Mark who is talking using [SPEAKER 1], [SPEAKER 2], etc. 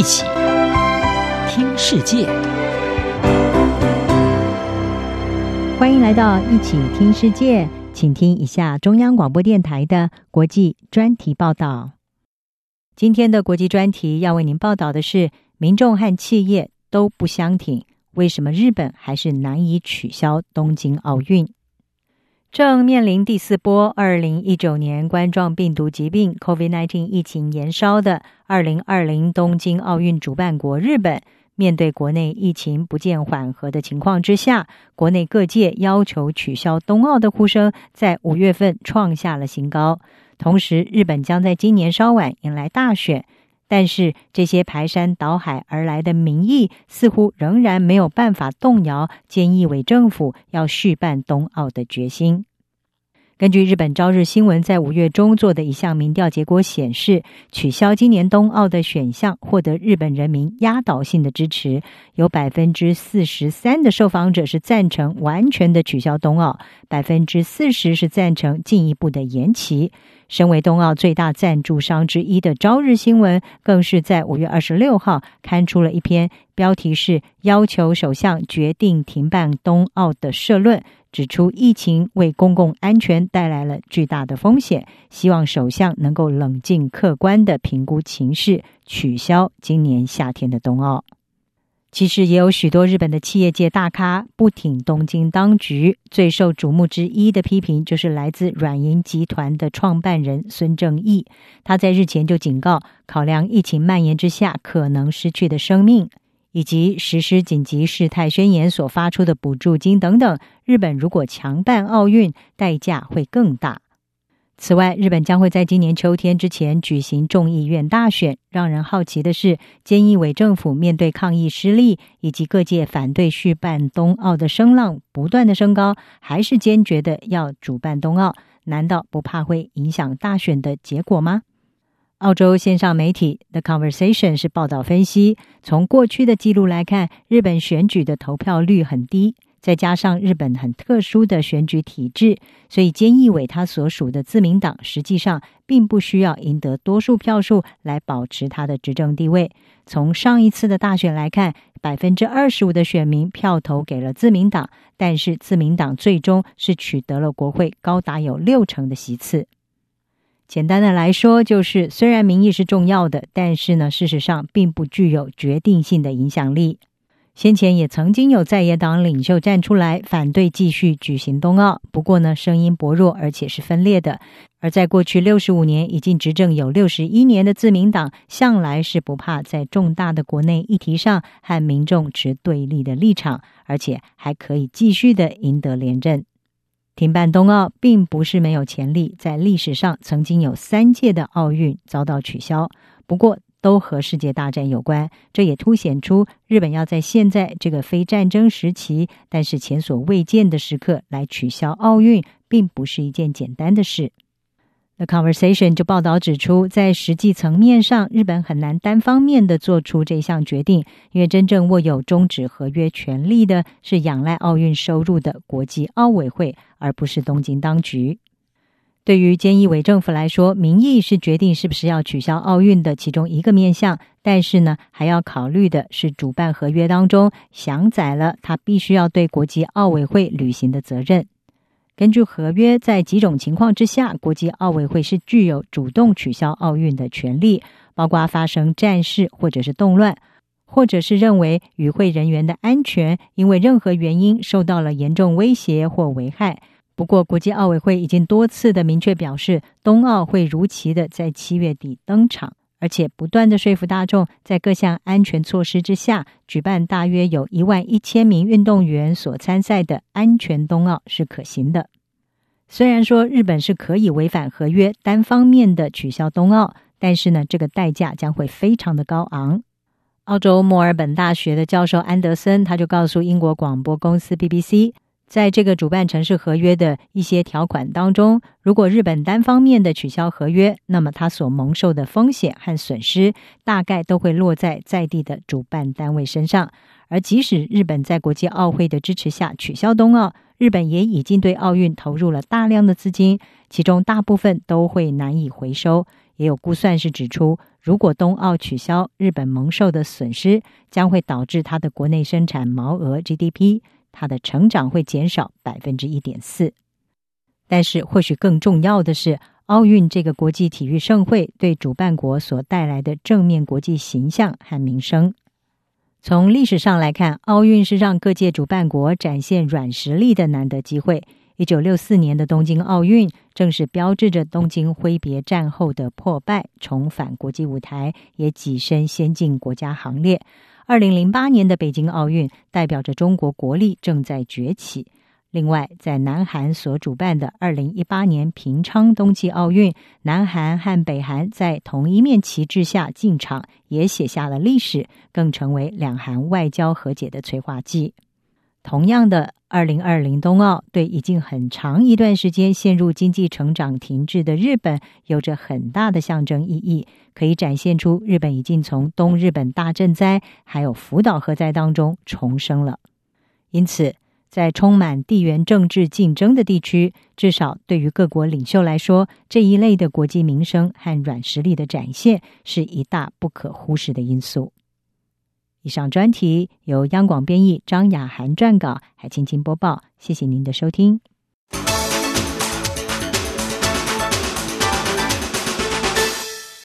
[SPEAKER 1] 一起听世界，
[SPEAKER 2] 欢迎来到一起听世界，请听一下中央广播电台的国际专题报道。今天的国际专题要为您报道的是：民众和企业都不相挺，为什么日本还是难以取消东京奥运？正面临第四波二零一九年冠状病毒疾病 （COVID-19） 疫情延烧的二零二零东京奥运主办国日本，面对国内疫情不见缓和的情况之下，国内各界要求取消冬奥的呼声在五月份创下了新高。同时，日本将在今年稍晚迎来大选，但是这些排山倒海而来的民意似乎仍然没有办法动摇菅义伟政府要续办冬奥的决心。根据日本朝日新闻在五月中做的一项民调结果显示，取消今年冬奥的选项获得日本人民压倒性的支持，有百分之四十三的受访者是赞成完全的取消冬奥，百分之四十是赞成进一步的延期。身为冬奥最大赞助商之一的朝日新闻，更是在五月二十六号刊出了一篇标题是“要求首相决定停办冬奥”的社论。指出疫情为公共安全带来了巨大的风险，希望首相能够冷静客观的评估情势，取消今年夏天的冬奥。其实也有许多日本的企业界大咖不挺东京当局，最受瞩目之一的批评就是来自软银集团的创办人孙正义，他在日前就警告，考量疫情蔓延之下可能失去的生命。以及实施紧急事态宣言所发出的补助金等等，日本如果强办奥运，代价会更大。此外，日本将会在今年秋天之前举行众议院大选。让人好奇的是，菅义伟政府面对抗议失利以及各界反对续办冬奥的声浪不断的升高，还是坚决的要主办冬奥？难道不怕会影响大选的结果吗？澳洲线上媒体 The Conversation 是报道分析，从过去的记录来看，日本选举的投票率很低，再加上日本很特殊的选举体制，所以菅义伟他所属的自民党实际上并不需要赢得多数票数来保持他的执政地位。从上一次的大选来看，百分之二十五的选民票投给了自民党，但是自民党最终是取得了国会高达有六成的席次。简单的来说，就是虽然民意是重要的，但是呢，事实上并不具有决定性的影响力。先前也曾经有在野党领袖站出来反对继续举行冬奥，不过呢，声音薄弱，而且是分裂的。而在过去六十五年已经执政有六十一年的自民党，向来是不怕在重大的国内议题上和民众持对立的立场，而且还可以继续的赢得连任。停办冬奥并不是没有潜力，在历史上曾经有三届的奥运遭到取消，不过都和世界大战有关。这也凸显出日本要在现在这个非战争时期，但是前所未见的时刻来取消奥运，并不是一件简单的事。The Conversation 就报道指出，在实际层面上，日本很难单方面的做出这项决定，因为真正握有终止合约权利的是仰赖奥运收入的国际奥委会，而不是东京当局。对于菅义伟政府来说，民意是决定是不是要取消奥运的其中一个面向，但是呢，还要考虑的是主办合约当中详载了他必须要对国际奥委会履行的责任。根据合约，在几种情况之下，国际奥委会是具有主动取消奥运的权利，包括发生战事或者是动乱，或者是认为与会人员的安全因为任何原因受到了严重威胁或危害。不过，国际奥委会已经多次的明确表示，冬奥会如期的在七月底登场。而且不断的说服大众，在各项安全措施之下，举办大约有一万一千名运动员所参赛的安全冬奥是可行的。虽然说日本是可以违反合约，单方面的取消冬奥，但是呢，这个代价将会非常的高昂。澳洲墨尔本大学的教授安德森他就告诉英国广播公司 BBC。在这个主办城市合约的一些条款当中，如果日本单方面的取消合约，那么它所蒙受的风险和损失，大概都会落在在地的主办单位身上。而即使日本在国际奥会的支持下取消冬奥，日本也已经对奥运投入了大量的资金，其中大部分都会难以回收。也有估算是指出，如果冬奥取消，日本蒙受的损失将会导致它的国内生产毛额 GDP，它的成长会减少百分之一点四。但是，或许更重要的是，奥运这个国际体育盛会对主办国所带来的正面国际形象和名声。从历史上来看，奥运是让各界主办国展现软实力的难得机会。一九六四年的东京奥运，正是标志着东京挥别战后的破败，重返国际舞台，也跻身先进国家行列。二零零八年的北京奥运，代表着中国国力正在崛起。另外，在南韩所主办的二零一八年平昌冬季奥运，南韩和北韩在同一面旗帜下进场，也写下了历史，更成为两韩外交和解的催化剂。同样的，二零二零冬奥对已经很长一段时间陷入经济成长停滞的日本有着很大的象征意义，可以展现出日本已经从东日本大震灾还有福岛核灾当中重生了。因此，在充满地缘政治竞争的地区，至少对于各国领袖来说，这一类的国际名声和软实力的展现是一大不可忽视的因素。以上专题由央广编译张雅涵撰稿，海青青播报。谢谢您的收听。